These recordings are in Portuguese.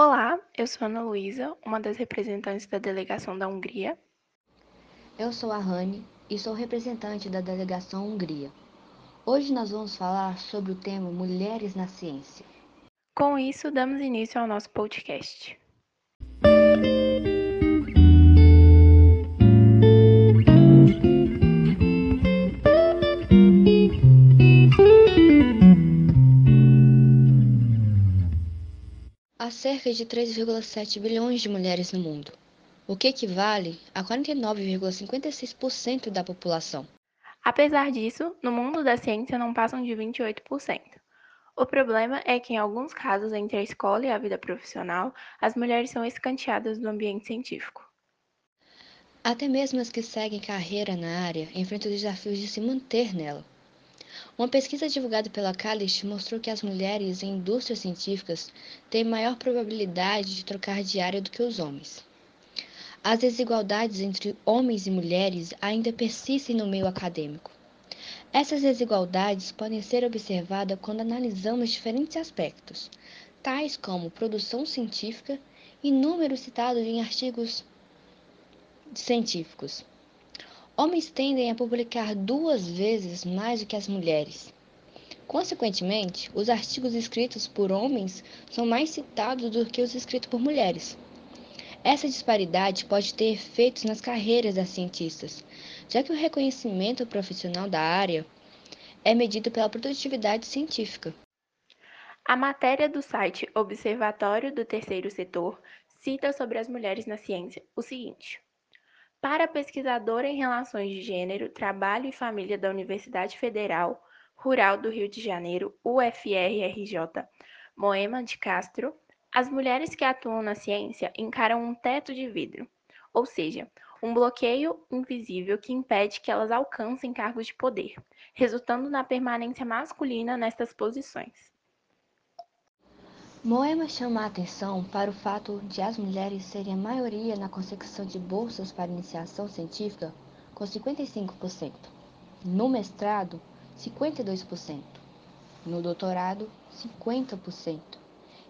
Olá, eu sou Ana Luísa, uma das representantes da delegação da Hungria. Eu sou a Rani e sou representante da delegação Hungria. Hoje nós vamos falar sobre o tema Mulheres na Ciência. Com isso, damos início ao nosso podcast. Há cerca de 3,7 bilhões de mulheres no mundo, o que equivale a 49,56% da população. Apesar disso, no mundo da ciência não passam de 28%. O problema é que, em alguns casos, entre a escola e a vida profissional, as mulheres são escanteadas do ambiente científico. Até mesmo as que seguem carreira na área enfrentam desafios de se manter nela. Uma pesquisa divulgada pela Calist mostrou que as mulheres em indústrias científicas têm maior probabilidade de trocar de área do que os homens. As desigualdades entre homens e mulheres ainda persistem no meio acadêmico. Essas desigualdades podem ser observadas quando analisamos diferentes aspectos, tais como produção científica e números citados em artigos científicos. Homens tendem a publicar duas vezes mais do que as mulheres. Consequentemente, os artigos escritos por homens são mais citados do que os escritos por mulheres. Essa disparidade pode ter efeitos nas carreiras das cientistas, já que o reconhecimento profissional da área é medido pela produtividade científica. A matéria do site Observatório do Terceiro Setor cita sobre as mulheres na ciência o seguinte: Para pesquisadora em Relações de Gênero, Trabalho e Família da Universidade Federal Rural do Rio de Janeiro, UFRRJ, Moema de Castro, as mulheres que atuam na ciência encaram um teto de vidro, ou seja, um bloqueio invisível que impede que elas alcancem cargos de poder, resultando na permanência masculina nestas posições. Moema chama a atenção para o fato de as mulheres serem a maioria na consecução de bolsas para iniciação científica, com 55%, no mestrado, 52%, no doutorado, 50%,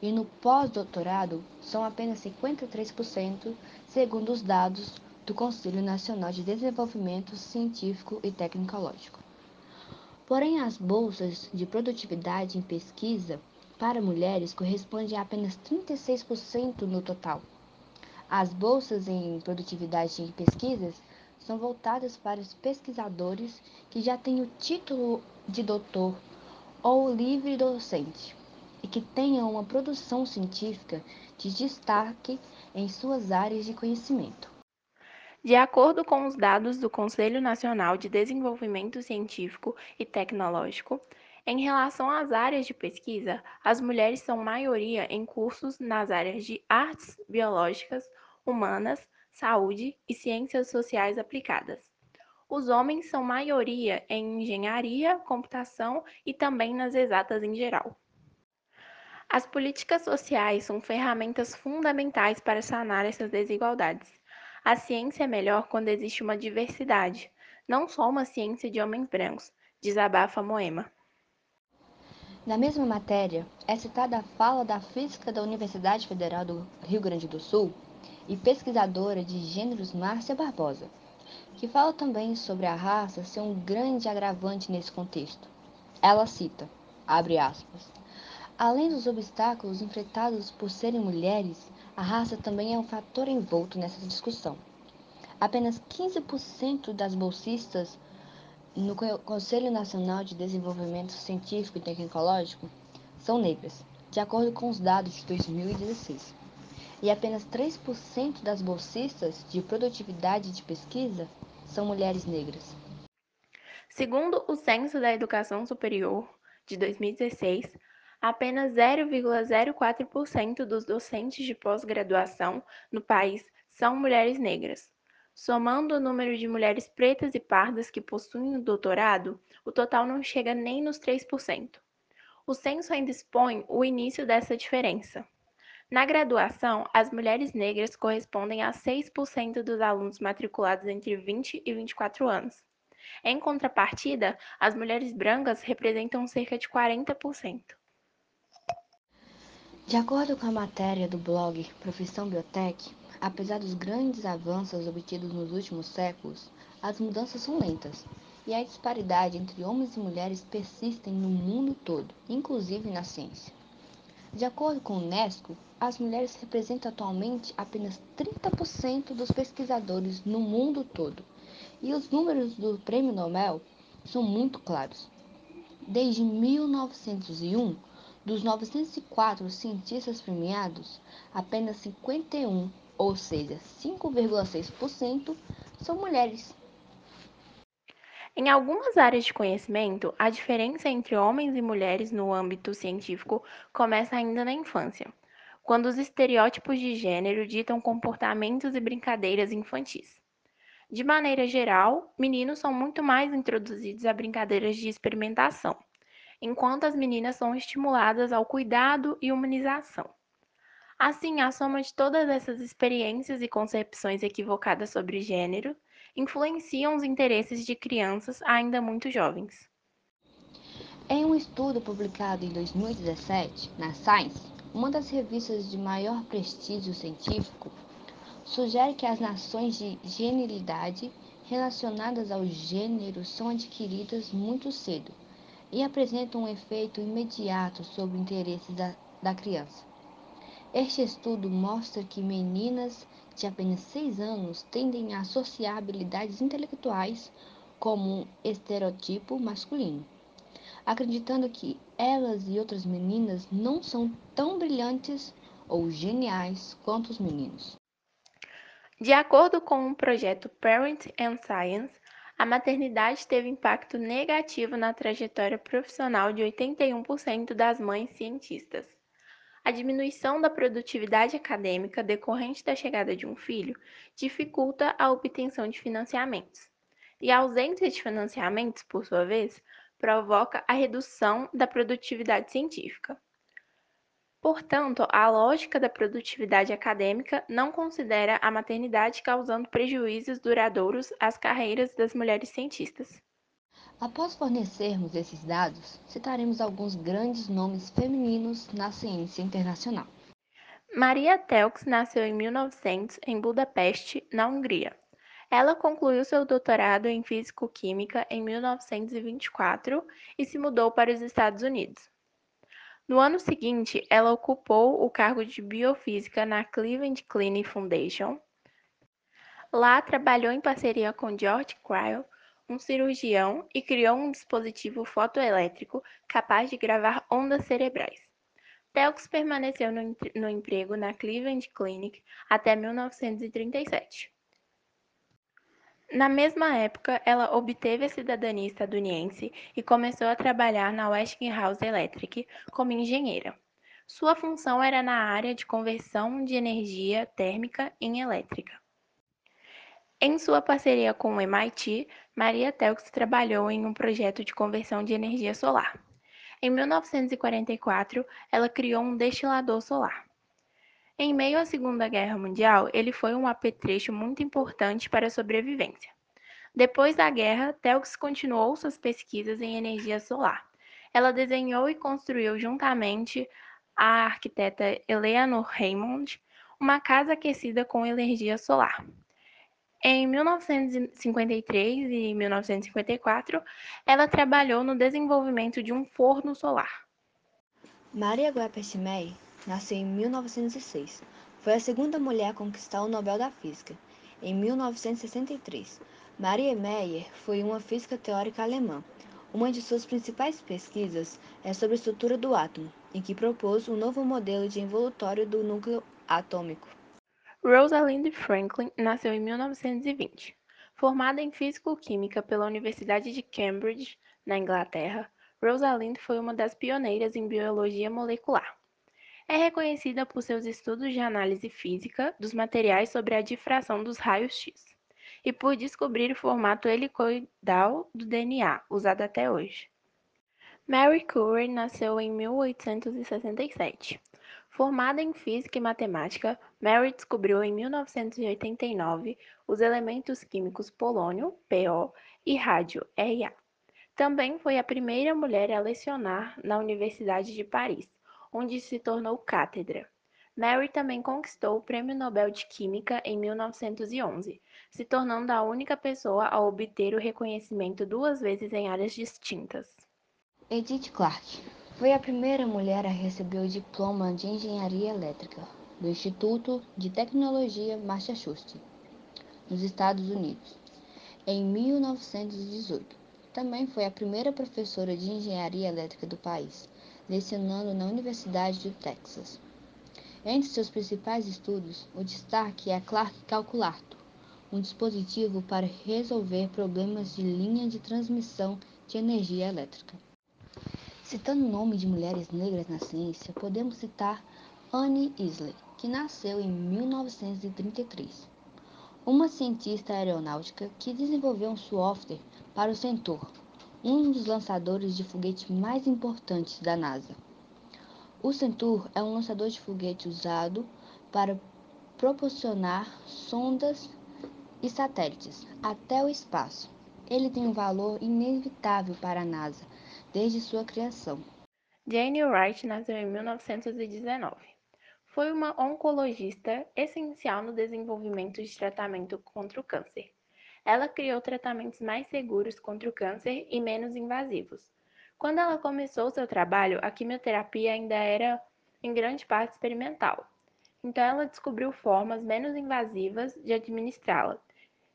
e no pós-doutorado são apenas 53%, segundo os dados do Conselho Nacional de Desenvolvimento Científico e Tecnológico. Porém, as bolsas de produtividade em pesquisa para mulheres correspondem a apenas 36% no total. As bolsas em produtividade em pesquisas são voltadas para os pesquisadores que já têm o título de doutor ou livre docente e que tenham uma produção científica de destaque em suas áreas de conhecimento. De acordo com os dados do Conselho Nacional de Desenvolvimento Científico e Tecnológico, em relação às áreas de pesquisa, as mulheres são maioria em cursos nas áreas de artes biológicas, humanas, saúde e ciências sociais aplicadas. Os homens são maioria em engenharia, computação e também nas exatas em geral. As políticas sociais são ferramentas fundamentais para sanar essas desigualdades. A ciência é melhor quando existe uma diversidade, não só uma ciência de homens brancos, desabafa Moema. Na mesma matéria, é citada a fala da física da Universidade Federal do Rio Grande do Sul e pesquisadora de gêneros Márcia Barbosa, que fala também sobre a raça ser um grande agravante nesse contexto. Ela cita, abre aspas, Além dos obstáculos enfrentados por serem mulheres, a raça também é um fator envolto nessa discussão. Apenas 15% das bolsistas no Conselho Nacional de Desenvolvimento Científico e Tecnológico são negras, de acordo com os dados de 2016. E apenas 3% das bolsistas de produtividade de pesquisa são mulheres negras. Segundo o Censo da Educação Superior de 2016, apenas 0,04% dos docentes de pós-graduação no país são mulheres negras. Somando o número de mulheres pretas e pardas que possuem o doutorado, o total não chega nem nos 3%. O censo ainda expõe o início dessa diferença. Na graduação, as mulheres negras correspondem a 6% dos alunos matriculados entre 20 e 24 anos. Em contrapartida, as mulheres brancas representam cerca de 40%. De acordo com a matéria do blog Profissão Biotech, apesar dos grandes avanços obtidos nos últimos séculos, as mudanças são lentas e a disparidade entre homens e mulheres persistem no mundo todo, inclusive na ciência. De acordo com o Unesco, as mulheres representam atualmente apenas 30% dos pesquisadores no mundo todo, e os números do Prêmio Nobel são muito claros. Desde 1901, dos 904 cientistas premiados, apenas 51, ou seja, 5,6%, são mulheres. Em algumas áreas de conhecimento, a diferença entre homens e mulheres no âmbito científico começa ainda na infância, quando os estereótipos de gênero ditam comportamentos e brincadeiras infantis. De maneira geral, meninos são muito mais introduzidos a brincadeiras de experimentação, enquanto as meninas são estimuladas ao cuidado e humanização. Assim, a soma de todas essas experiências e concepções equivocadas sobre gênero influenciam os interesses de crianças ainda muito jovens. Em um estudo publicado em 2017 na Science, uma das revistas de maior prestígio científico, sugere que as noções de genialidade relacionadas ao gênero são adquiridas muito cedo e apresentam um efeito imediato sobre o interesse da, da criança. Este estudo mostra que meninas de apenas 6 anos tendem a associar habilidades intelectuais como um estereotipo masculino, acreditando que elas e outras meninas não são tão brilhantes ou geniais quanto os meninos. De acordo com o projeto Parent and Science, a maternidade teve impacto negativo na trajetória profissional de 81% das mães cientistas. A diminuição da produtividade acadêmica decorrente da chegada de um filho dificulta a obtenção de financiamentos. E a ausência de financiamentos, por sua vez, provoca a redução da produtividade científica. Portanto, a lógica da produtividade acadêmica não considera a maternidade causando prejuízos duradouros às carreiras das mulheres cientistas. Após fornecermos esses dados, citaremos alguns grandes nomes femininos na ciência internacional. Maria Telx nasceu em 1900 em Budapeste, na Hungria. Ela concluiu seu doutorado em físico-química em 1924 e se mudou para os Estados Unidos. No ano seguinte, ela ocupou o cargo de biofísica na Cleveland Clinic Foundation. Lá trabalhou em parceria com George Cryle um cirurgião e criou um dispositivo fotoelétrico capaz de gravar ondas cerebrais. Telx permaneceu no, no emprego na Cleveland Clinic até 1937. Na mesma época, ela obteve a cidadania estadunidense e começou a trabalhar na Westinghouse Electric como engenheira. Sua função era na área de conversão de energia térmica em elétrica. Em sua parceria com o MIT, Maria Telx trabalhou em um projeto de conversão de energia solar. Em 1944, ela criou um destilador solar. Em meio à Segunda Guerra Mundial, ele foi um apetrecho muito importante para a sobrevivência. Depois da guerra, Telx continuou suas pesquisas em energia solar. Ela desenhou e construiu juntamente a arquiteta Eleanor Raymond uma casa aquecida com energia solar. Em 1953 e 1954, ela trabalhou no desenvolvimento de um forno solar. Maria Guapessimei nasceu em 1906. Foi a segunda mulher a conquistar o Nobel da Física. Em 1963, Maria Meyer foi uma física teórica alemã. Uma de suas principais pesquisas é sobre a estrutura do átomo, em que propôs um novo modelo de envoltório do núcleo atômico. Rosalind Franklin nasceu em 1920. Formada em físico-química pela Universidade de Cambridge, na Inglaterra, Rosalind foi uma das pioneiras em biologia molecular. É reconhecida por seus estudos de análise física dos materiais sobre a difração dos raios-x e por descobrir o formato helicoidal do DNA, usado até hoje. Mary Curie nasceu em 1867. Formada em física e matemática, Mary descobriu em 1989 os elementos químicos polônio, PO, e rádio, RA. Também foi a primeira mulher a lecionar na Universidade de Paris, onde se tornou cátedra. Mary também conquistou o Prêmio Nobel de Química em 1911, se tornando a única pessoa a obter o reconhecimento duas vezes em áreas distintas. Edith Clarke foi a primeira mulher a receber o diploma de engenharia elétrica do Instituto de Tecnologia Massachusetts, nos Estados Unidos, em 1918. Também foi a primeira professora de engenharia elétrica do país, lecionando na Universidade do Texas. Entre seus principais estudos, o destaque é Clark Calculator, um dispositivo para resolver problemas de linha de transmissão de energia elétrica. Citando o nome de mulheres negras na ciência, podemos citar Anne Isley, que nasceu em 1933, uma cientista aeronáutica que desenvolveu um software para o Centaur, um dos lançadores de foguete mais importantes da NASA. O Centaur é um lançador de foguete usado para proporcionar sondas e satélites até o espaço. Ele tem um valor inevitável para a NASA desde sua criação. Jane Wright nasceu em 1919. Foi uma oncologista essencial no desenvolvimento de tratamento contra o câncer. Ela criou tratamentos mais seguros contra o câncer e menos invasivos, quando ela começou seu trabalho, a quimioterapia ainda era em grande parte experimental. Então ela descobriu formas menos invasivas de administrá-la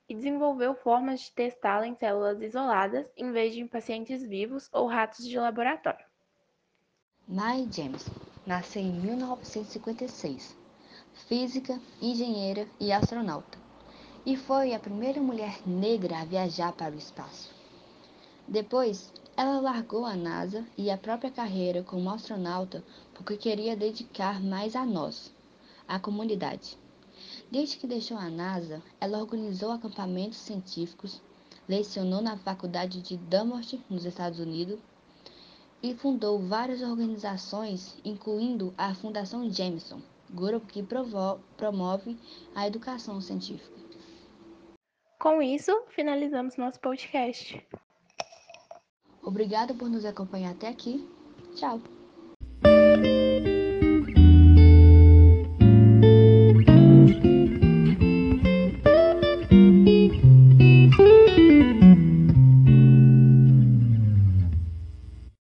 e desenvolveu formas de testá-la em células isoladas em vez de em pacientes vivos ou ratos de laboratório. Mae Jemison nasceu em 1956, física, engenheira e astronauta, e foi a primeira mulher negra a viajar para o espaço. Depois, ela largou a NASA e a própria carreira como astronauta porque queria dedicar mais a nós, a comunidade. Desde que deixou a NASA, ela organizou acampamentos científicos, lecionou na Faculdade de Dartmouth, nos Estados Unidos, e fundou várias organizações, incluindo a Fundação Jameson, grupo que promove a educação científica. Com isso, finalizamos nosso podcast. Obrigado por nos acompanhar até aqui. Tchau!